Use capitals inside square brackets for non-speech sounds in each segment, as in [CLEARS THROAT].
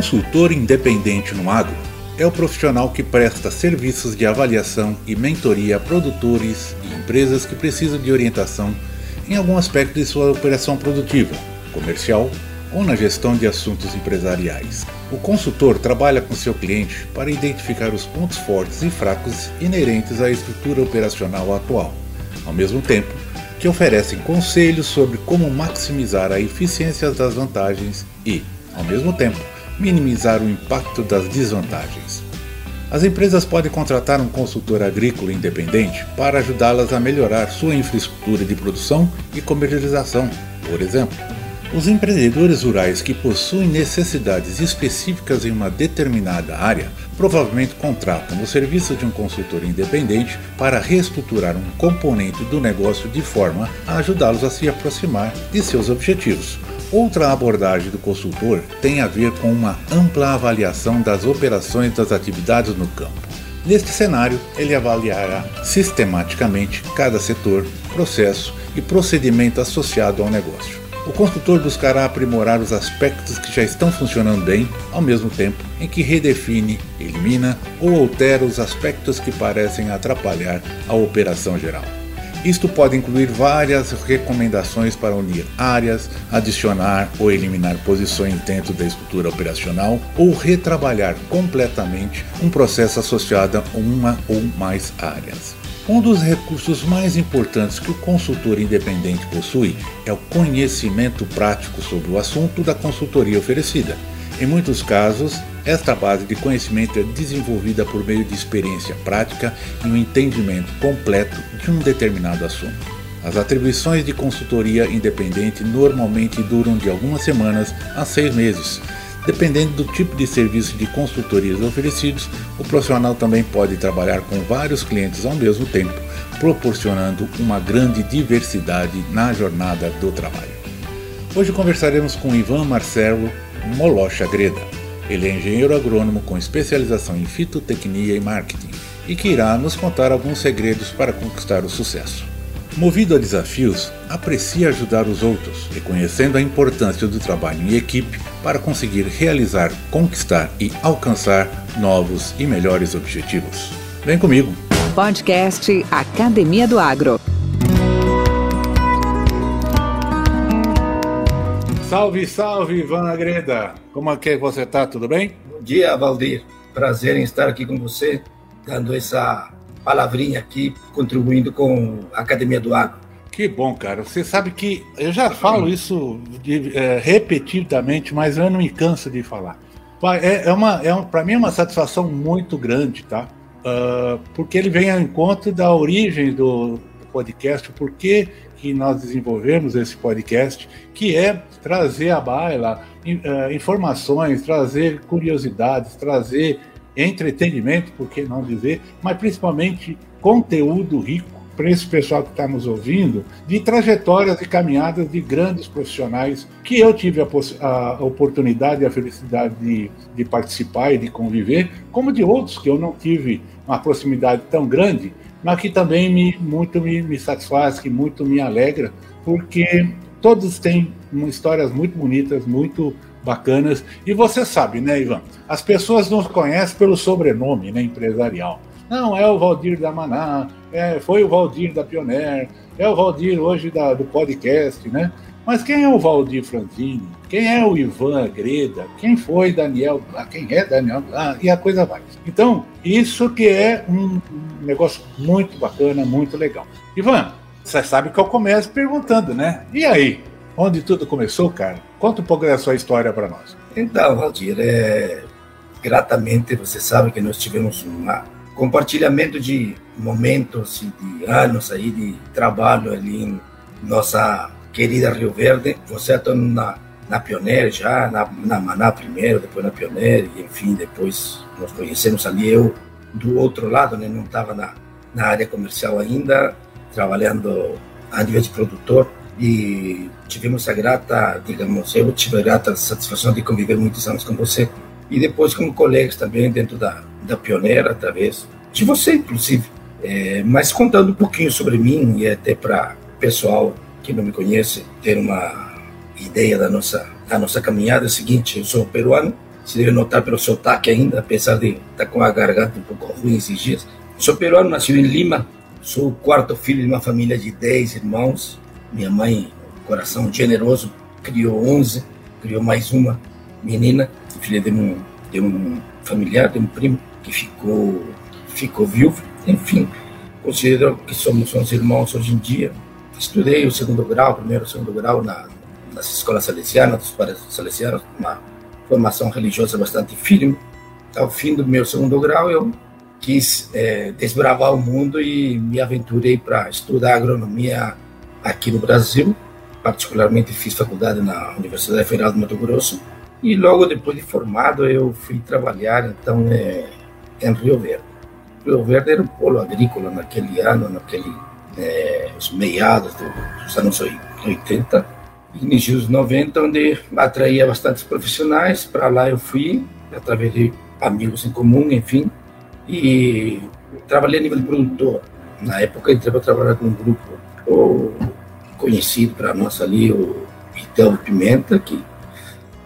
Consultor independente no agro é o profissional que presta serviços de avaliação e mentoria a produtores e empresas que precisam de orientação em algum aspecto de sua operação produtiva, comercial ou na gestão de assuntos empresariais. O consultor trabalha com seu cliente para identificar os pontos fortes e fracos inerentes à estrutura operacional atual, ao mesmo tempo que oferecem conselhos sobre como maximizar a eficiência das vantagens e, ao mesmo tempo, minimizar o impacto das desvantagens. As empresas podem contratar um consultor agrícola independente para ajudá-las a melhorar sua infraestrutura de produção e comercialização, por exemplo. Os empreendedores rurais que possuem necessidades específicas em uma determinada área provavelmente contratam o serviço de um consultor independente para reestruturar um componente do negócio de forma a ajudá-los a se aproximar de seus objetivos, Outra abordagem do consultor tem a ver com uma ampla avaliação das operações das atividades no campo. Neste cenário, ele avaliará sistematicamente cada setor, processo e procedimento associado ao negócio. O consultor buscará aprimorar os aspectos que já estão funcionando bem, ao mesmo tempo em que redefine, elimina ou altera os aspectos que parecem atrapalhar a operação geral. Isto pode incluir várias recomendações para unir áreas, adicionar ou eliminar posições dentro da estrutura operacional ou retrabalhar completamente um processo associado a uma ou mais áreas. Um dos recursos mais importantes que o consultor independente possui é o conhecimento prático sobre o assunto da consultoria oferecida. Em muitos casos, esta base de conhecimento é desenvolvida por meio de experiência prática e um entendimento completo de um determinado assunto. As atribuições de consultoria independente normalmente duram de algumas semanas a seis meses. Dependendo do tipo de serviço de consultorias oferecidos, o profissional também pode trabalhar com vários clientes ao mesmo tempo, proporcionando uma grande diversidade na jornada do trabalho. Hoje conversaremos com Ivan Marcelo Molocha Greda. Ele é engenheiro agrônomo com especialização em fitotecnia e marketing e que irá nos contar alguns segredos para conquistar o sucesso. Movido a desafios, aprecia ajudar os outros, reconhecendo a importância do trabalho em equipe para conseguir realizar, conquistar e alcançar novos e melhores objetivos. Vem comigo! Podcast Academia do Agro. Salve, salve, Ivan Agreda! Como é que você está? Tudo bem? Bom dia, Valdir. Prazer em estar aqui com você, dando essa palavrinha aqui, contribuindo com a Academia do Agro. Que bom, cara. Você sabe que eu já falo isso de, é, repetidamente, mas eu não me canso de falar. É, é uma, é um, para mim é uma satisfação muito grande, tá? Uh, porque ele vem ao encontro da origem do, podcast, o porquê que nós desenvolvemos esse podcast, que é trazer à baila uh, informações, trazer curiosidades, trazer entretenimento, por que não dizer, mas principalmente conteúdo rico para esse pessoal que está nos ouvindo, de trajetórias e caminhadas de grandes profissionais que eu tive a, a oportunidade e a felicidade de, de, participar e de conviver, como de outros que eu não tive uma proximidade tão grande, mas que também me, muito me, me satisfaz, que muito me alegra, porque todos têm histórias muito bonitas, muito bacanas. E você sabe, né, Ivan? As pessoas nos conhecem pelo sobrenome né, empresarial. Não, é o Valdir da Maná, é, foi o Valdir da Pioneer, é o Valdir hoje da, do podcast, né? Mas quem é o Valdir Franzini? Quem é o Ivan Greda? Quem foi Daniel? Ah, quem é Daniel? Ah, e a coisa vai. Então, isso que é um negócio muito bacana, muito legal. Ivan, você sabe que eu começo perguntando, né? E aí? Onde tudo começou, cara? Conta um pouco da sua história para nós. Então, Valdir, é... gratamente você sabe que nós tivemos um compartilhamento de momentos e de anos aí de trabalho ali em nossa querida Rio Verde. Você está na, na Pioneer já, na, na Maná primeiro, depois na Pioneer, e enfim, depois nós conhecemos ali. Eu, do outro lado, né, não estava na, na área comercial ainda, trabalhando a nível de produtor. E tivemos a grata, digamos, eu tive a grata satisfação de conviver muitos anos com você. E depois como colegas também dentro da, da Pioneira, através de você, inclusive. É, mas contando um pouquinho sobre mim e até para pessoal que não me conhece ter uma ideia da nossa da nossa caminhada é o seguinte, eu sou peruano, se deve notar pelo sotaque ainda, apesar de estar tá com a garganta um pouco ruim esses dias. Sou peruano, nasci em Lima, sou o quarto filho de uma família de 10 irmãos. Minha mãe, coração generoso, criou 11, criou mais uma menina, filha de um, de um familiar, de um primo, que ficou, ficou viúvo. Enfim, considero que somos 11 irmãos hoje em dia, Estudei o segundo grau, primeiro e segundo grau na, nas escolas salesianas, dos padres salesianos, uma formação religiosa bastante firme. Ao fim do meu segundo grau, eu quis é, desbravar o mundo e me aventurei para estudar agronomia aqui no Brasil. Particularmente fiz faculdade na Universidade Federal do Mato Grosso. E logo depois de formado, eu fui trabalhar então é, em Rio Verde. Rio Verde era um polo agrícola naquele ano, naquele é, os meados dos anos 80, início dos 90, onde atraía bastantes profissionais. Para lá eu fui, através de amigos em comum, enfim, e trabalhei a nível de produtor. Na época entrei para trabalhar com um grupo conhecido para nós ali, o Vitel Pimenta, que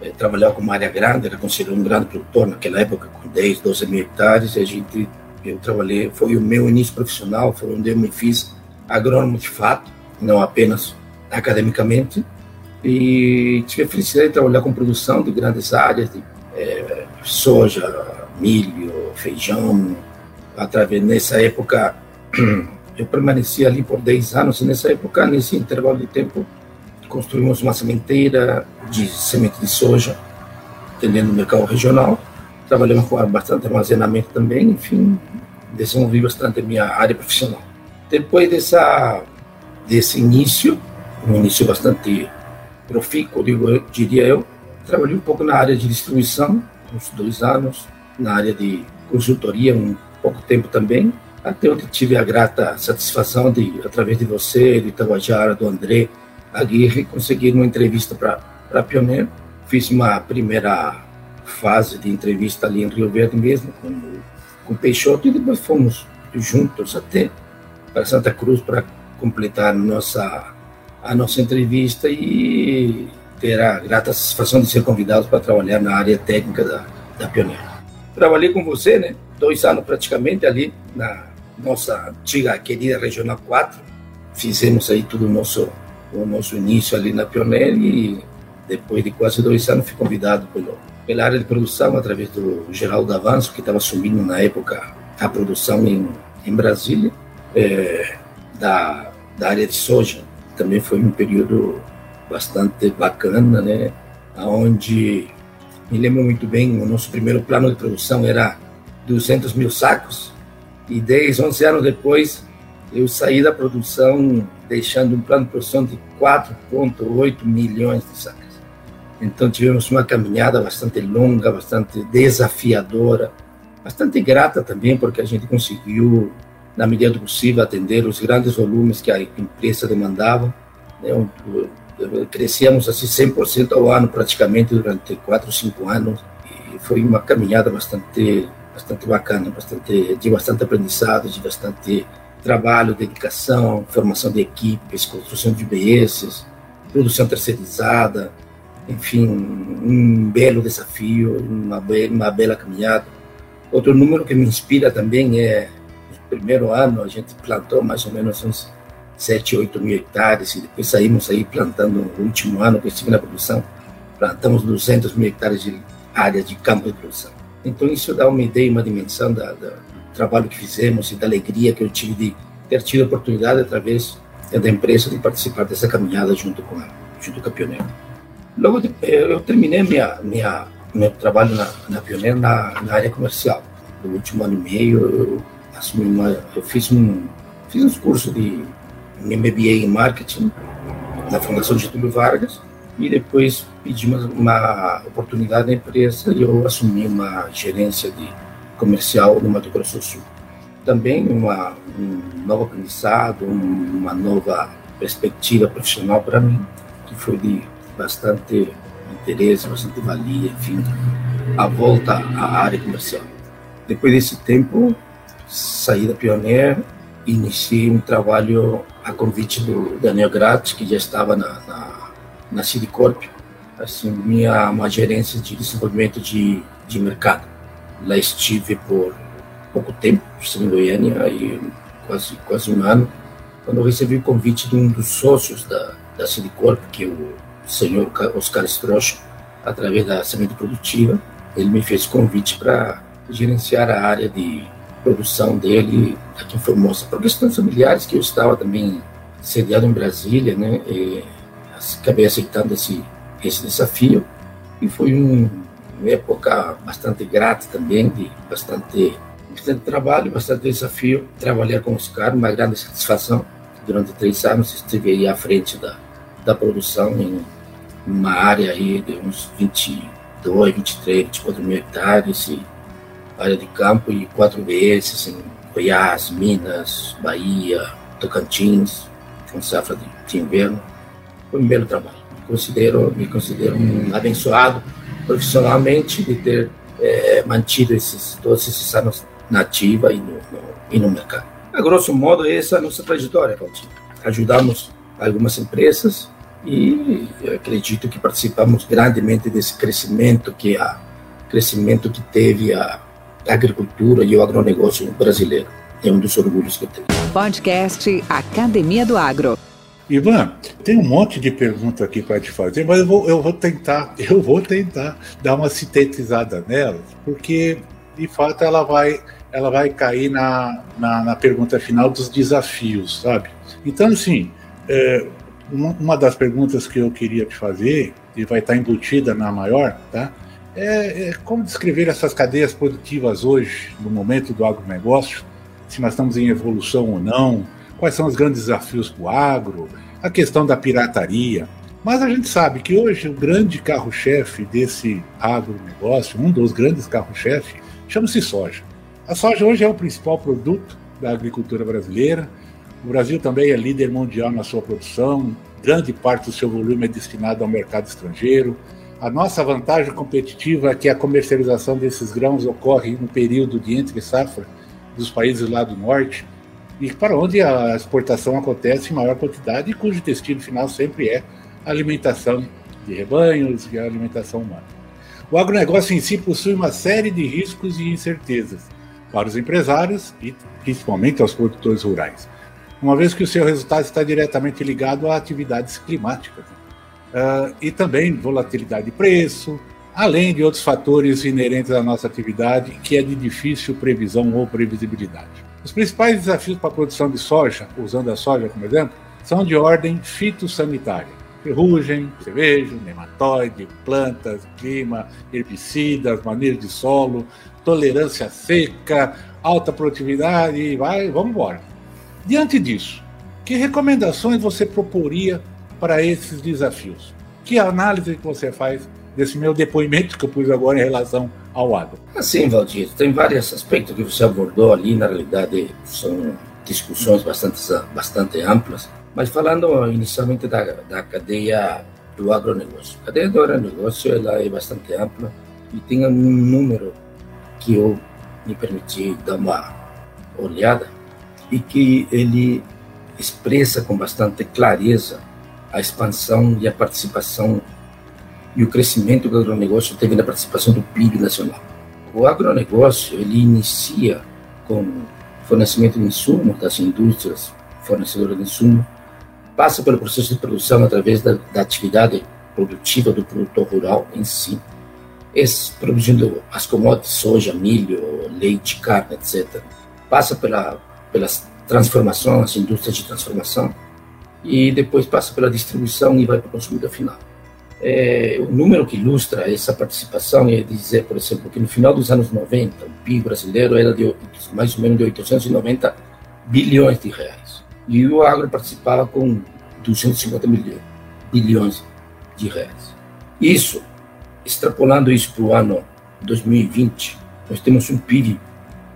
é, trabalhava com uma área grande, era considerado um grande produtor naquela época, com 10, 12 mil hectares, e a gente, eu trabalhei, foi o meu início profissional, foi onde eu me fiz agrônomo de fato, não apenas academicamente, e tive a felicidade de trabalhar com produção de grandes áreas de é, soja, milho, feijão. Através nessa época, [CLEARS THROAT] eu permaneci ali por 10 anos, e nessa época, nesse intervalo de tempo, construímos uma sementeira de semente de soja, atendendo o mercado regional. Trabalhamos com bastante armazenamento também, enfim, desenvolvi bastante minha área profissional. Depois dessa, desse início, um início bastante profícuo, digo, diria eu, trabalhei um pouco na área de distribuição, uns dois anos, na área de consultoria, um pouco tempo também, até onde tive a grata satisfação de, através de você, de Tabajara, do André Aguirre, conseguir uma entrevista para a Pioneer. Fiz uma primeira fase de entrevista ali em Rio Verde mesmo, com, com Peixoto, e depois fomos juntos até para Santa Cruz para completar nossa, a nossa entrevista e ter a grata satisfação de ser convidados para trabalhar na área técnica da, da Pioneira. Trabalhei com você, né? Dois anos praticamente ali na nossa antiga querida Regional 4. Fizemos aí tudo o nosso, o nosso início ali na Pioneira e depois de quase dois anos fui convidado pelo, pela área de produção através do Geraldo Avanço, que estava assumindo na época a produção em, em Brasília é, da, da área de soja. Também foi um período bastante bacana, né? Onde me lembro muito bem, o nosso primeiro plano de produção era 200 mil sacos e 10, 11 anos depois eu saí da produção deixando um plano de produção de 4,8 milhões de sacos. Então tivemos uma caminhada bastante longa, bastante desafiadora, bastante grata também, porque a gente conseguiu na medida do possível, atender os grandes volumes que a empresa demandava. Né? Crescíamos assim 100% ao ano, praticamente, durante quatro, cinco anos. E foi uma caminhada bastante, bastante bacana, bastante, de bastante aprendizado, de bastante trabalho, dedicação, formação de equipes, construção de BS, produção terceirizada, enfim, um belo desafio, uma, uma bela caminhada. Outro número que me inspira também é primeiro ano a gente plantou mais ou menos uns 7, 8 mil hectares e depois saímos aí plantando no último ano que estive na produção, plantamos 200 mil hectares de área de campo de produção. Então isso dá uma ideia, uma dimensão da, da, do trabalho que fizemos e da alegria que eu tive de ter tido a oportunidade através da empresa de participar dessa caminhada junto com a, junto com a Pioneiro. Logo de, eh, eu terminei minha minha meu trabalho na, na Pioneiro na, na área comercial. No último ano e meio eu assumi eu fiz um fiz uns cursos de MBA em marketing na Fundação Getúlio Vargas e depois pedi uma, uma oportunidade na empresa e eu assumi uma gerência de comercial no Mato Grosso do Sul. Também uma, um novo aprendizado, uma nova perspectiva profissional para mim, que foi de bastante interesse, bastante valia, enfim, a volta à área comercial. Depois desse tempo, saí da Pioneer iniciei um trabalho a convite do Daniel Gratz, que já estava na, na na Citicorp, assim, minha uma gerência de desenvolvimento de, de mercado. Lá estive por pouco tempo, em Goiânia, aí quase, quase um ano, quando eu recebi o convite de um dos sócios da, da Citicorp, que é o senhor Oscar Strocho, através da semente produtiva, ele me fez convite para gerenciar a área de produção dele aqui em Formosa, por questões familiares, que eu estava também sediado em Brasília, né, acabei aceitando esse, esse desafio e foi um, uma época bastante grata também, de bastante, bastante trabalho, bastante desafio. Trabalhar com os caras, uma grande satisfação. Durante três anos estive aí à frente da, da produção em uma área aí de uns 22, 23, 24 mil hectares, e área de campo e quatro vezes em Goiás, Minas, Bahia, Tocantins, com safra de, de inverno foi um belo trabalho. Considero, me considero um abençoado profissionalmente de ter é, mantido esses, todos esses anos na ativa e no, no, e no mercado. A grosso modo, essa é a nossa trajetória. Ajudamos algumas empresas e acredito que participamos grandemente desse crescimento que a crescimento que teve a agricultura e o agronegócio brasileiro. É um dos orgulhos que eu tenho. Podcast Academia do Agro. Ivan, tem um monte de perguntas aqui para te fazer, mas eu vou, eu vou tentar, [LAUGHS] eu vou tentar dar uma sintetizada nelas, porque de fato ela vai, ela vai cair na, na, na pergunta final dos desafios, sabe? Então, assim, é, uma, das perguntas que eu queria te fazer, e vai estar embutida na maior, tá? É, é como descrever essas cadeias produtivas hoje, no momento do agronegócio, se nós estamos em evolução ou não, quais são os grandes desafios para o agro, a questão da pirataria. Mas a gente sabe que hoje o grande carro-chefe desse agronegócio, um dos grandes carro-chefe, chama-se soja. A soja hoje é o principal produto da agricultura brasileira. O Brasil também é líder mundial na sua produção, grande parte do seu volume é destinado ao mercado estrangeiro. A nossa vantagem competitiva é que a comercialização desses grãos ocorre no período de entre safra dos países lá do norte, e para onde a exportação acontece em maior quantidade e cujo destino final sempre é a alimentação de rebanhos e a alimentação humana. O agronegócio em si possui uma série de riscos e incertezas para os empresários e principalmente aos produtores rurais, uma vez que o seu resultado está diretamente ligado a atividades climáticas uh, e também volatilidade de preço, além de outros fatores inerentes à nossa atividade que é de difícil previsão ou previsibilidade. Os principais desafios para a produção de soja, usando a soja como exemplo, são de ordem fitossanitária. Ferrugem, cervejo, nematóide, plantas, clima, herbicidas, manejo de solo, tolerância seca, alta produtividade vai, vamos embora. Diante disso, que recomendações você proporia para esses desafios? Que análise que você faz desse meu depoimento que eu pus agora em relação ao agro? Assim, Valdir, tem vários aspectos que você abordou ali, na realidade são discussões bastante, bastante amplas, mas falando inicialmente da, da cadeia do agronegócio. A cadeia do agronegócio ela é bastante ampla e tem um número que eu me permiti dar uma olhada e que ele expressa com bastante clareza a expansão e a participação e o crescimento que o agronegócio teve na participação do PIB nacional. O agronegócio ele inicia com fornecimento de insumos das indústrias fornecedoras de insumos, passa pelo processo de produção através da, da atividade produtiva do produtor rural em si, produzindo as commodities, soja, milho, leite, carne, etc. Passa pela, pelas transformações, as indústrias de transformação, e depois passa pela distribuição e vai para o consumidor final. É, o número que ilustra essa participação é dizer, por exemplo, que no final dos anos 90, o PIB brasileiro era de mais ou menos de 890 bilhões de reais. E o agro participava com 250 milhões, bilhões de reais. Isso, extrapolando isso para o ano 2020, nós temos um PIB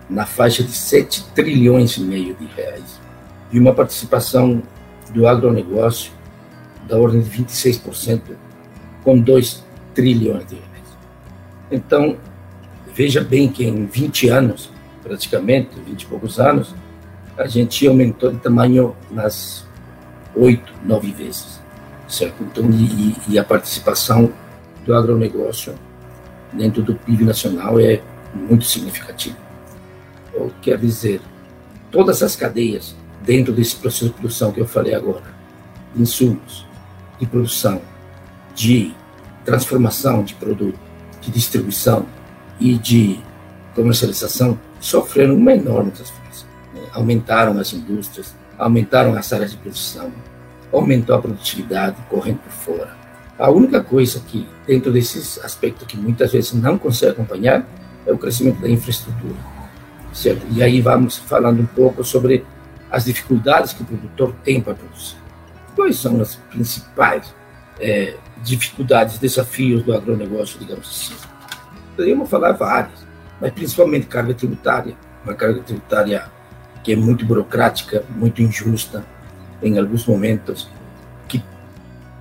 na faixa de 7 trilhões e meio de reais e uma participação do agronegócio da ordem de 26%, com 2 trilhões de reais. Então, veja bem que em 20 anos, praticamente, 20 e poucos anos, a gente aumentou de tamanho nas oito, nove vezes, certo? Então, e, e, a participação do agronegócio dentro do PIB nacional é muito significativa. Quer dizer, todas as cadeias dentro desse processo de produção que eu falei agora, insumos, de produção, de transformação de produto, de distribuição e de comercialização, sofreram uma enorme transformação. Né? Aumentaram as indústrias, aumentaram as áreas de produção, aumentou a produtividade correndo por fora. A única coisa que, dentro desses aspectos que muitas vezes não consegue acompanhar, é o crescimento da infraestrutura. Certo? E aí vamos falando um pouco sobre as dificuldades que o produtor tem para produzir. Quais são as principais é, dificuldades, desafios do agronegócio, digamos assim? Poderíamos falar várias, mas principalmente carga tributária, uma carga tributária que é muito burocrática, muito injusta em alguns momentos, que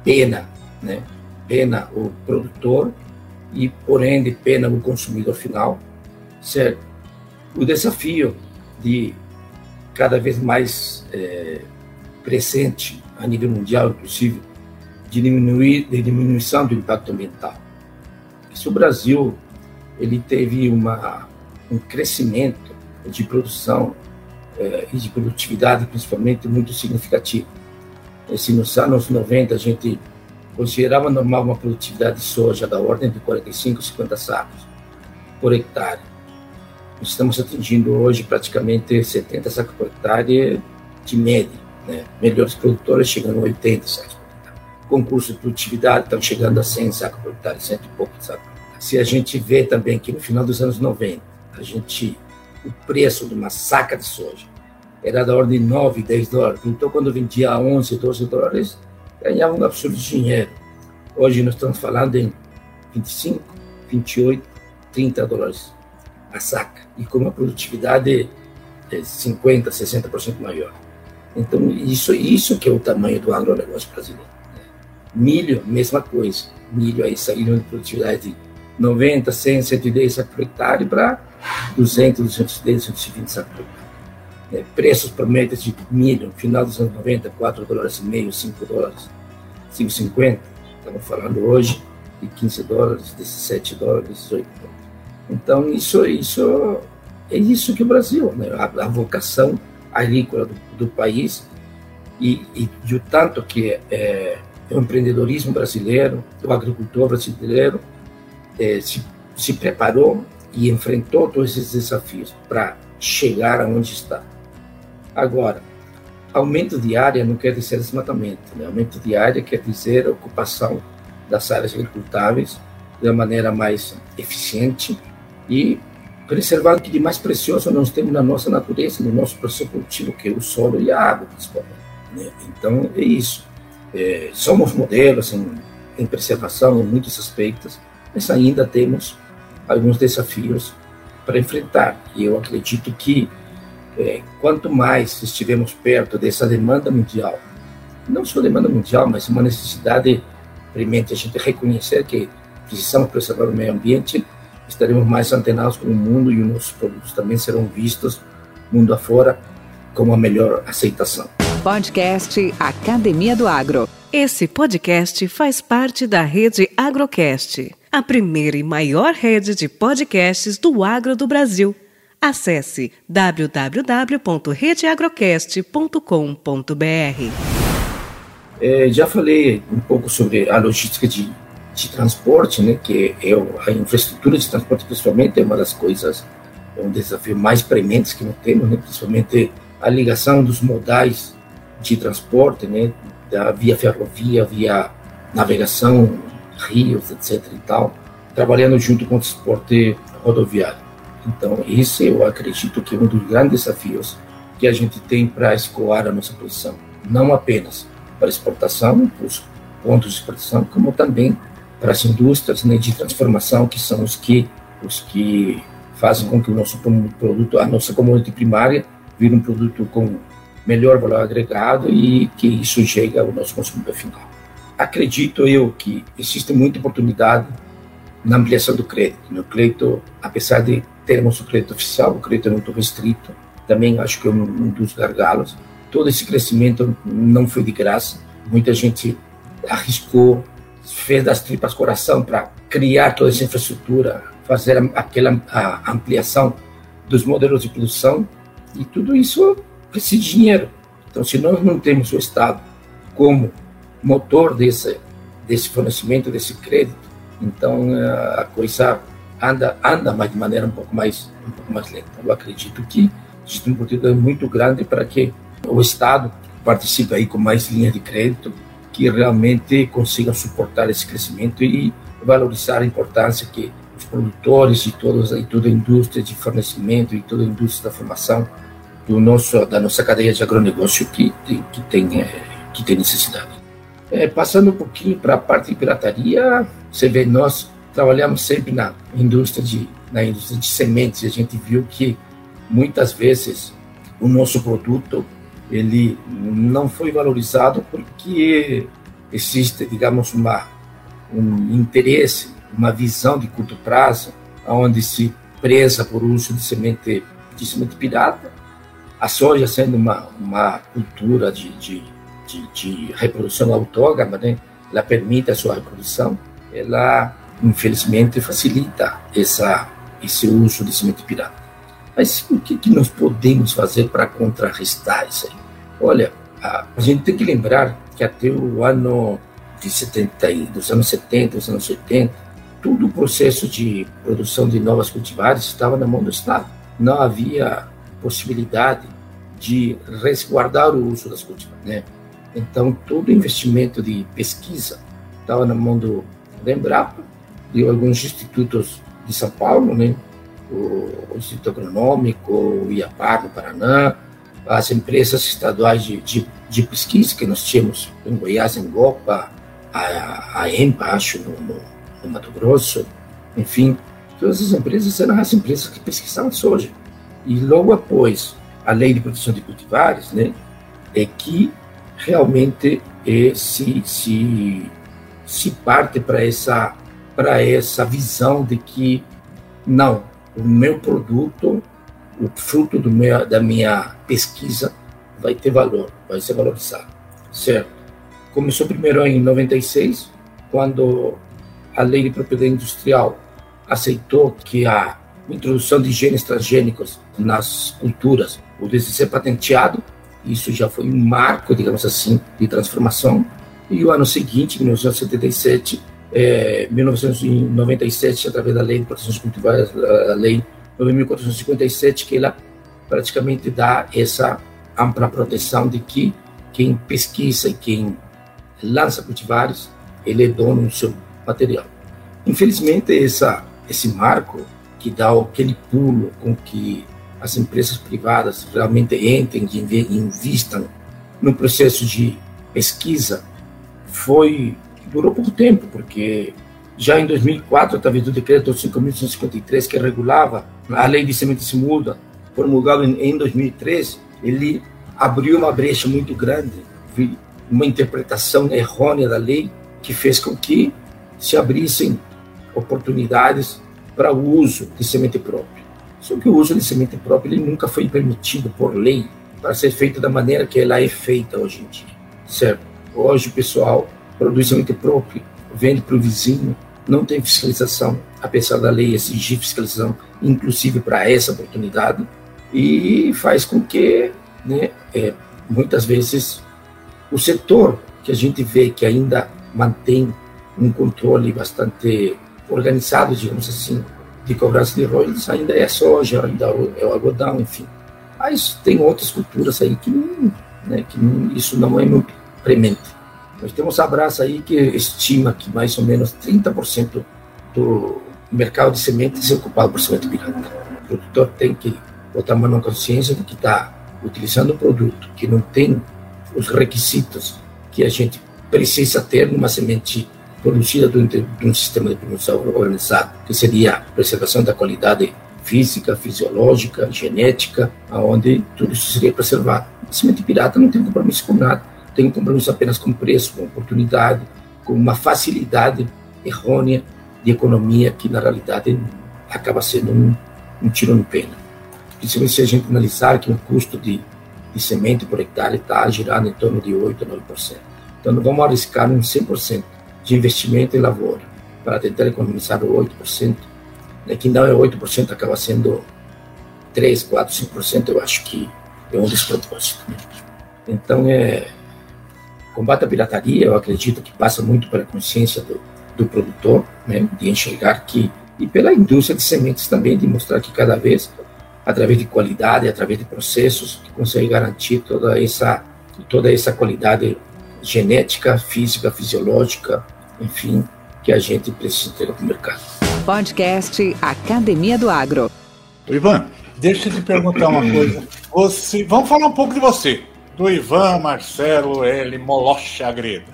pena, né? Pena o produtor e, porém, de pena o consumidor final, certo? O desafio de cada vez mais é, presente a nível mundial, inclusive, de, diminuir, de diminuição do impacto ambiental. Isso o Brasil ele teve uma, um crescimento de produção é, e de produtividade, principalmente, muito significativo. Se nos anos 90 a gente considerava normal uma produtividade de soja da ordem de 45, 50 sacos por hectare, estamos atingindo hoje praticamente 70 sacos por hectare de média. Né? Melhores produtores chegando a 80 sacos por hectare. Concurso de produtividade estão chegando a 100 sacos por hectare, 100 e pouco sacos. Se a gente vê também que no final dos anos 90, a gente, o preço de uma saca de soja era da ordem de 9, 10 dólares. Então, quando vendia a 11, 12 dólares, ganhava um absurdo de dinheiro. Hoje nós estamos falando em 25, 28, 30 dólares a saca e com uma produtividade de 50%, 60% maior. Então, isso, isso que é o tamanho do agronegócio brasileiro. Né? Milho, mesma coisa. Milho aí saindo de produtividade de 90, 100, 110 sacos por hectare para 200, 210, 220 sacos por hectare. É, preços por médias de milho, no final dos anos 90, 4 dólares e meio, 5 dólares, 5,50. Estamos falando hoje de 15 dólares, 17 dólares, 18 dólares. Então, isso, isso é isso que o Brasil, né? a, a vocação agrícola do, do país e, e, e, o tanto que é, é, o empreendedorismo brasileiro, o agricultor brasileiro é, se, se preparou e enfrentou todos esses desafios para chegar aonde está. Agora, aumento de área não quer dizer desmatamento, né? aumento de área quer dizer ocupação das áreas agricultáveis de uma maneira mais eficiente e preservar o que de mais precioso nós temos na nossa natureza, no nosso processo produtivo, que é o solo e a água, principalmente. Né? Então, é isso. É, somos modelos em, em preservação em muitos aspectos, mas ainda temos alguns desafios para enfrentar. E eu acredito que é, quanto mais estivermos perto dessa demanda mundial, não só demanda mundial, mas uma necessidade premente a gente reconhecer que precisamos preservar o meio ambiente, estaremos mais antenados com o mundo e os nossos produtos também serão vistos mundo afora com a melhor aceitação. Podcast Academia do Agro. Esse podcast faz parte da rede Agrocast, a primeira e maior rede de podcasts do agro do Brasil. Acesse www.redeagrocast.com.br. É, já falei um pouco sobre a logística de, de transporte, né, que é a infraestrutura de transporte, principalmente, é uma das coisas, é um desafio mais prementes que nós temos, né, principalmente a ligação dos modais de transporte, né, da via ferrovia, via navegação, rios, etc. e tal, trabalhando junto com o transporte rodoviário. Então, esse eu acredito que é um dos grandes desafios que a gente tem para escoar a nossa posição. Não apenas para exportação, para os pontos de exportação, como também para as indústrias né, de transformação, que são os que, os que fazem com que o nosso produto, a nossa commodity primária, vire um produto com melhor valor agregado e que isso chegue ao nosso consumidor final. Acredito eu que existe muita oportunidade na ampliação do crédito. No crédito, apesar de termos o crédito oficial, o crédito é muito restrito, também acho que é um, um dos gargalos. Todo esse crescimento não foi de graça. Muita gente arriscou, fez das tripas coração para criar toda essa infraestrutura, fazer aquela ampliação dos modelos de produção e tudo isso precisa de dinheiro. Então, se nós não temos o Estado como motor desse desse fornecimento desse crédito, então a coisa anda anda mas de maneira um pouco mais um pouco mais lenta. Eu acredito que existe um potencial muito grande para que o Estado participe aí com mais linhas de crédito que realmente consigam suportar esse crescimento e valorizar a importância que os produtores e todos e toda a indústria de fornecimento e toda a indústria da formação do nosso da nossa cadeia de agronegócio que tem, que tem é, que tem necessidade. É, passando um pouquinho para a parte de pirataria, você vê nós trabalhamos sempre na indústria de na indústria de sementes e a gente viu que muitas vezes o nosso produto ele não foi valorizado porque existe digamos uma um interesse uma visão de curto prazo onde se preza por uso de semente de semente pirata a soja sendo uma uma cultura de, de, de, de reprodução autógama né ela permite a sua reprodução ela infelizmente facilita essa esse uso de semente pirata. Mas o que, que nós podemos fazer para contrarrestar isso aí? Olha, a, gente tem que lembrar que até o ano de 70, dos anos 70, dos anos 80, todo o processo de produção de novas cultivares estava na mão do Estado. Não havia possibilidade de resguardar o uso das cultivares. Né? Então, todo investimento de pesquisa estava na mão do, Embrapa de alguns institutos de São Paulo, né? O, Instituto Agronômico, o IAPAR do Paraná, as empresas estaduais de, de, de, pesquisa que nós tínhamos em Goiás, em Gopa, a, a EMPA, acho, no, no, no, Mato Grosso, enfim, todas as empresas eram as empresas que pesquisavam soja. E logo após a lei de proteção de cultivares, né, é que realmente é, se, se, se parte para essa essa visão de que não, o meu produto, o fruto do meu, da minha pesquisa vai ter valor, vai ser valorizado, certo? Começou primeiro em 96, quando a lei de propriedade industrial aceitou que a introdução de genes transgênicos nas culturas pudesse ser patenteado. Isso já foi um marco, digamos assim, de transformação. E o ano seguinte, 1977, é, 1997, através da Lei de Proteção de Cultivares, a Lei 9.457, que ela praticamente dá essa ampla proteção de que quem pesquisa e quem lança cultivares, ele é dono do seu material. Infelizmente, essa, esse marco que dá aquele pulo com que as empresas privadas realmente entrem e investam no processo de pesquisa foi durou pouco tempo, porque já em 2004, através do decreto 5.153, que regulava a lei de sementes muda, promulgado em 2013, ele abriu uma brecha muito grande, uma interpretação errônea da lei, que fez com que se abrissem oportunidades para o uso de semente própria. Só que o uso de semente própria ele nunca foi permitido por lei para ser feito da maneira que ela é feita hoje em dia, certo? Hoje pessoal produz semente própria, vende para o vizinho, não tem fiscalização, apesar da lei exigir fiscalização, inclusive para essa oportunidade, e faz com que, né, é, muitas vezes, o setor que a gente vê que ainda mantém um controle bastante organizado, digamos assim, de cobrança de royalties, ainda é a soja, ainda é o algodão, enfim. Mas tem outras culturas aí que, né, que isso não é muito premente. Nós temos a Brasa aí que estima que mais ou menos 30% do mercado de sementes é ocupado por semente pirata. O produtor tem que botar a mão na consciência de que está utilizando um produto que não tem os requisitos que a gente precisa ter numa semente produzida dentro de um sistema de produção organizado, que seria a preservação da qualidade física, fisiológica, genética, aonde tudo isso seria preservado. A semente pirata não tem compromisso com nada, tem compromisso apenas com preço, com oportunidade, com uma facilidade errônea de economia que na realidade acaba sendo um, um tiro no pé. Principalmente se a gente analisar que o custo de, de semente por hectare está girando em torno de 8 a 9%. Então, não vamos arriscar um 100% de investimento em lavoura para tentar economizar o 8%, né, que não é 8%, acaba sendo 3, 4, 5%, eu acho que é um despropósito. Né? Então, é, combate à pirataria, eu acredito que passa muito pela consciência do, do produtor, né, de enxergar que, e pela indústria de sementes também, de mostrar que cada vez, através de qualidade, através de processos, que consegue garantir toda essa, toda essa qualidade genética, física, fisiológica, enfim, que a gente precisa ter no mercado. Podcast Academia do Agro. Ivan, deixa eu te perguntar uma coisa. Você, vamos falar um pouco de você, do Ivan Marcelo L. Molocha Agreda.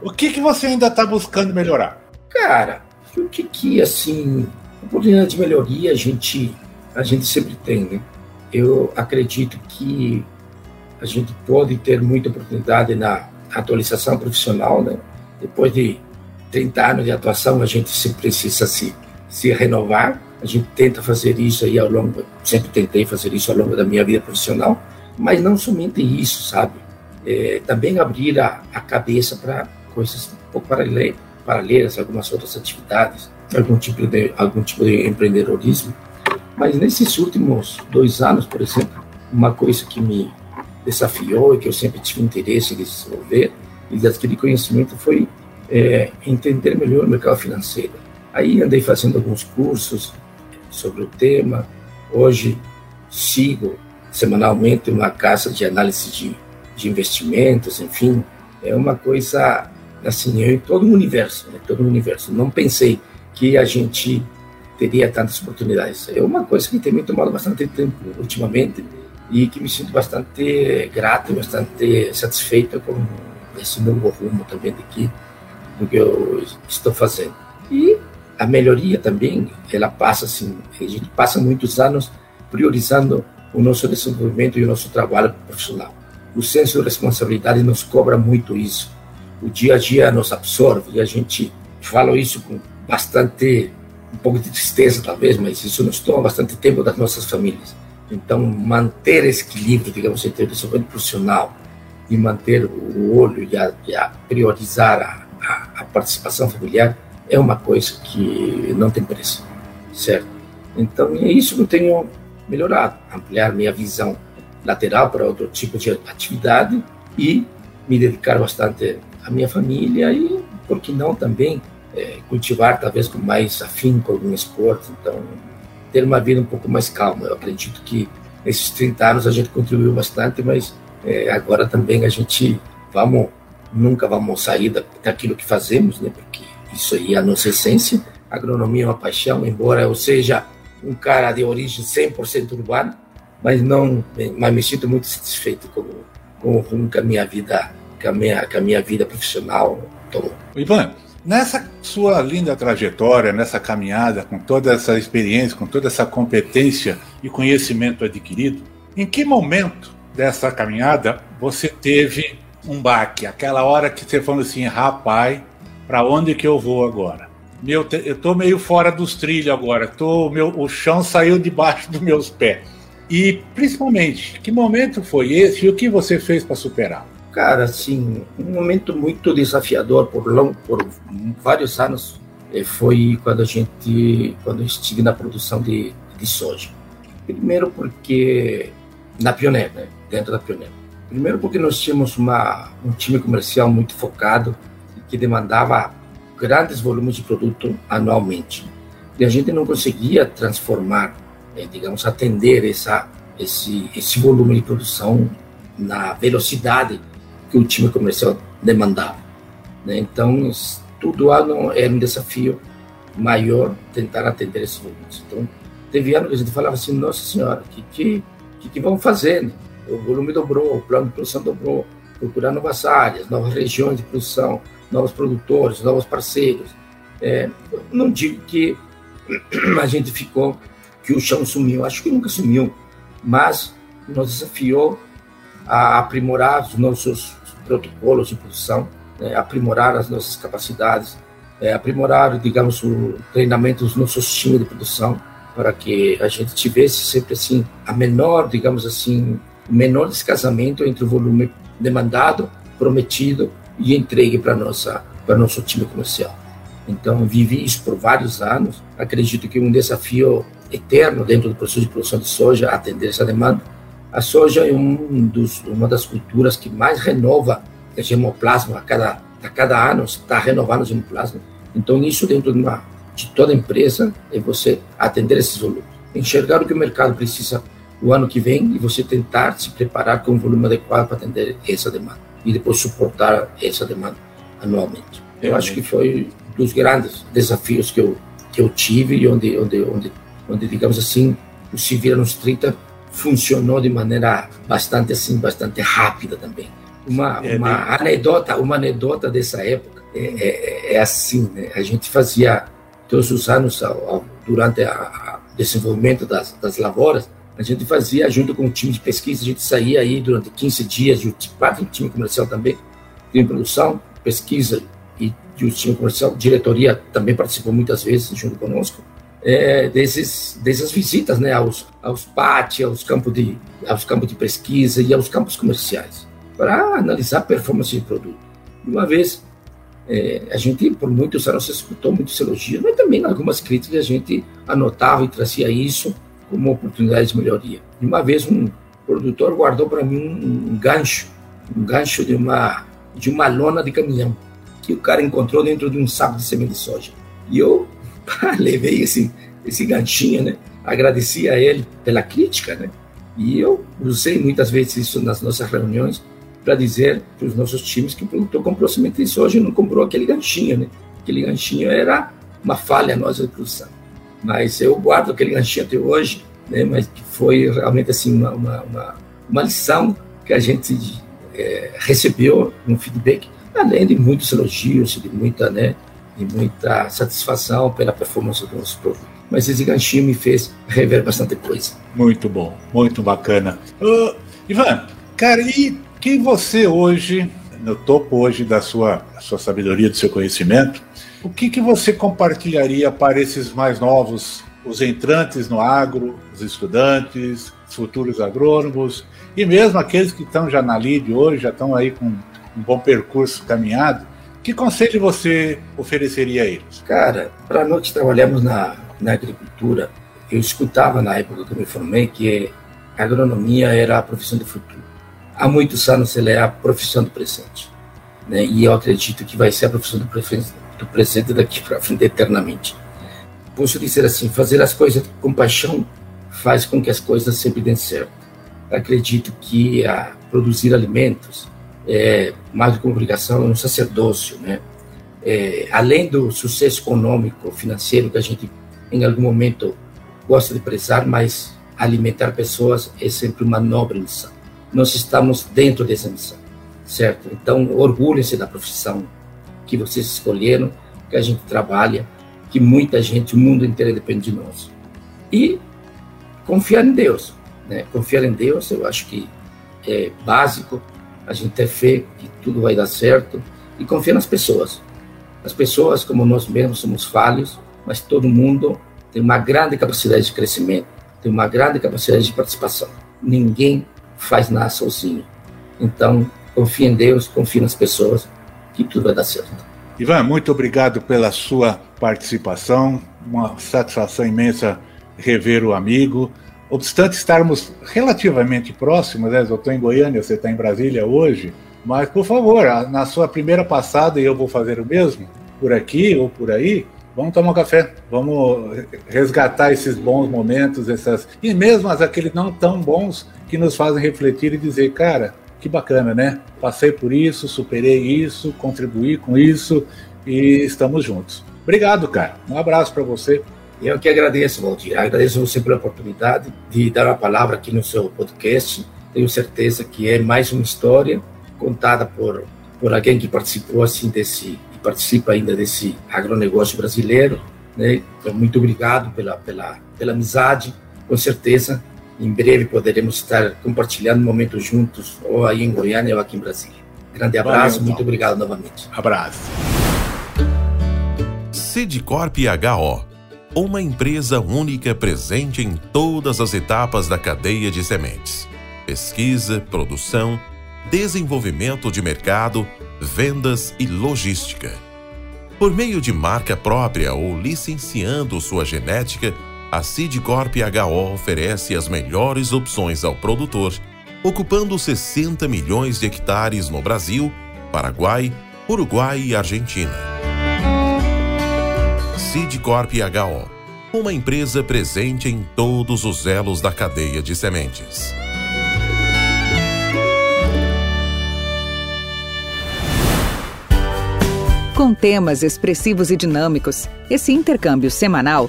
O que, que você ainda está buscando melhorar? Cara, o que que, assim, oportunidade de melhoria a gente, a gente sempre tem, né? Eu acredito que a gente pode ter muita oportunidade na atualização profissional, né? Depois de 30 anos de atuação, a gente sempre precisa se, se renovar. A gente tenta fazer isso aí ao longo, sempre tentei fazer isso ao longo da minha vida profissional, mas não somente isso, sabe? É, também abrir a, a cabeça para coisas um pouco paralelas, algumas outras atividades, algum tipo de algum tipo de empreendedorismo. Mas nesses últimos dois anos, por exemplo, uma coisa que me desafiou e que eu sempre tive interesse em desenvolver e de adquirir conhecimento foi é, entender melhor o mercado financeiro. Aí andei fazendo alguns cursos sobre o tema. Hoje sigo semanalmente uma casa de análise de, de investimentos, enfim, é uma coisa assim, eu em todo o universo, né, todo o universo. Não pensei que a gente teria tantas oportunidades. É uma coisa que tem me tomado bastante tempo ultimamente e que me sinto bastante grato bastante satisfeito com esse novo rumo também daqui do que eu estou fazendo. E a melhoria também, ela passa assim, a gente passa muitos anos priorizando o nosso desenvolvimento e o nosso trabalho profissional. O senso de responsabilidade nos cobra muito isso. O dia a dia nos absorve e a gente fala isso com bastante, um pouco de tristeza talvez, mas isso nos toma bastante tempo das nossas famílias. Então, manter esse equilíbrio, digamos, entre o desenvolvimento profissional e manter o olho e a, e a priorizar a, a, a, participação familiar é uma coisa que não tem preço, certo? Então, é isso que eu tenho melhorado, ampliar minha visão lateral para outro tipo de atividade e me dedicar bastante à minha família e, por que não, também é, cultivar talvez com mais afinco algum esporte. Então, ter uma vida um pouco mais calma. Eu acredito que nesses 30 anos a gente contribuiu bastante, mas é, agora também a gente vamos nunca vamos sair da, daquilo que fazemos, né? Porque isso aí é a nossa essência. A agronomia é uma paixão, embora eu seja um cara de origem 100% urbana, mas não, mas me sinto muito satisfeito com, com o rumo que a minha vida, que a minha, que a minha vida profissional tomou. Ivan, Nessa sua linda trajetória, nessa caminhada, com toda essa experiência, com toda essa competência e conhecimento adquirido, em que momento dessa caminhada você teve um baque? Aquela hora que você falou assim, rapaz, para onde que eu vou agora? Meu, eu estou meio fora dos trilhos agora, tô, meu, o chão saiu debaixo dos meus pés. E, principalmente, que momento foi esse e o que você fez para superar? cara, assim, um momento muito desafiador por, long, por vários anos. foi quando a gente, quando eu estive na produção de, de soja. Primeiro porque na Pioneer, né? dentro da Pioneer. Primeiro porque nós tínhamos uma, um time comercial muito focado que demandava grandes volumes de produto anualmente. E a gente não conseguia transformar, eh, digamos, atender essa, esse, esse volume de produção na velocidade que o time comercial demandava. Né? Então, todo ano era um desafio maior tentar atender esses volumes. Então, teve ano que a gente falava assim, nossa senhora, o que, que, que, vamos fazer? Né? O volume dobrou, o plano de produção dobrou, procurar novas áreas, novas regiões de produção, novos produtores, novos parceiros. É, não digo que [CLEARS THROAT] a gente ficou, que o chão sumiu, acho que nunca sumiu, mas nos desafiou a aprimorar os nossos protocolos de produção, é, aprimorar as nossas capacidades, é, aprimorar, digamos, o treinamento dos nossos times de produção, para que a gente tivesse sempre assim a menor, digamos assim, o menor descasamento entre o volume demandado, prometido e entregue para nossa para nosso time comercial. Então vivi isso por vários anos. Acredito que um desafio eterno dentro do processo de produção de soja atender essa demanda. A soja é um dos, uma das culturas que mais renova o germoplasma a cada a cada ano está renovando o germoplasma. Então isso dentro de, uma, de toda empresa é você atender esses volumes, enxergar o que o mercado precisa o ano que vem e você tentar se preparar com um volume adequado para atender essa demanda e depois suportar essa demanda anualmente. Eu acho que foi dos grandes desafios que eu que eu tive e onde onde onde, onde digamos assim o se vira nos 30 funcionou de maneira bastante assim bastante rápida também. Uma, é, uma anedota uma anedota dessa época é, é, é assim né? a gente fazia todos os anos durante o desenvolvimento das, das lavouras a gente fazia junto com o time de pesquisa, a gente saía aí durante 15 dias, de parte do time comercial também, de produção, pesquisa e o time comercial, diretoria também participou muitas vezes junto conosco, é, desses, dessas visitas né, aos, aos pátios, aos campos, de, aos campos de pesquisa e aos campos comerciais, para analisar a performance do produto. Uma vez, é, a gente por muitos anos escutou muitos elogios, mas também algumas críticas a gente anotava e trazia isso como oportunidade de melhoria. E uma vez um produtor guardou para mim um, um, gancho, um gancho de uma de uma lona de caminhão que o cara encontrou dentro de um saco de semente de soja. E eu [LAUGHS] levei esse esse ganchinho, né? Agradeci a ele pela crítica, né? E eu usei muitas vezes isso nas nossas reuniões para dizer para os nossos times que o produtor comprou semente de soja e não comprou aquele ganchinho, né? Aquele ganchinho era uma falha nossa de produção mas eu guardo aquele ganchinho até hoje, né? Mas que foi realmente assim uma, uma, uma, uma lição que a gente é, recebeu um feedback, além de muitos elogios, de muita, né? De muita satisfação pela performance do nosso produto. Mas esse ganchinho me fez rever bastante coisa. Muito bom, muito bacana. Uh, Ivan, cara, e quem você hoje, no topo hoje da sua, sua sabedoria, do seu conhecimento, o que, que você compartilharia para esses mais novos, os entrantes no agro, os estudantes, os futuros agrônomos e mesmo aqueles que estão já na LID hoje, já estão aí com um bom percurso caminhado? Que conselho você ofereceria a eles? Cara, para nós que trabalhamos na, na agricultura, eu escutava na época que eu me formei que a agronomia era a profissão do futuro. Há muitos anos ela é a profissão do presente. Né? E eu acredito que vai ser a profissão do presente do presente daqui para frente eternamente. Posso dizer assim, fazer as coisas com paixão faz com que as coisas sempre dêem certo. Acredito que a produzir alimentos é mais do que uma obrigação, é um sacerdócio, né? É, além do sucesso econômico, financeiro que a gente em algum momento gosta de prezar, mas alimentar pessoas é sempre uma nobre missão. Nós estamos dentro dessa missão, certo? Então, orgulhem-se da profissão, que vocês escolheram, que a gente trabalha, que muita gente, o mundo inteiro depende de nós. E confiar em Deus. Né? Confiar em Deus, eu acho que é básico, a gente ter fé que tudo vai dar certo e confiar nas pessoas. As pessoas, como nós mesmos, somos falhos, mas todo mundo tem uma grande capacidade de crescimento, tem uma grande capacidade de participação. Ninguém faz nada sozinho. Então, confie em Deus, confie nas pessoas que tudo vai dar certo. Ivan, muito obrigado pela sua participação. Uma satisfação imensa rever o amigo. Obstante estarmos relativamente próximos, né? eu estou em Goiânia, você está em Brasília hoje, mas por favor, na sua primeira passada, e eu vou fazer o mesmo, por aqui ou por aí, vamos tomar um café, vamos resgatar esses bons momentos, essas e mesmo aqueles não tão bons que nos fazem refletir e dizer, cara, que bacana, né? Passei por isso, superei isso, contribuí com isso e estamos juntos. Obrigado, cara. Um abraço para você. Eu que agradeço, Valdir. Agradeço você pela oportunidade de dar a palavra aqui no seu podcast. Tenho certeza que é mais uma história contada por por alguém que participou assim desse e participa ainda desse agronegócio brasileiro, né? Então muito obrigado pela pela pela amizade. Com certeza, em breve poderemos estar compartilhando momentos juntos, ou aí em Goiânia ou aqui em Brasília. Grande abraço, Valeu, muito obrigado novamente. Abraço. Sidcorp HO uma empresa única presente em todas as etapas da cadeia de sementes: pesquisa, produção, desenvolvimento de mercado, vendas e logística. Por meio de marca própria ou licenciando sua genética, a Sidcorp HO oferece as melhores opções ao produtor, ocupando 60 milhões de hectares no Brasil, Paraguai, Uruguai e Argentina. Sidcorp HO, uma empresa presente em todos os elos da cadeia de sementes. Com temas expressivos e dinâmicos, esse intercâmbio semanal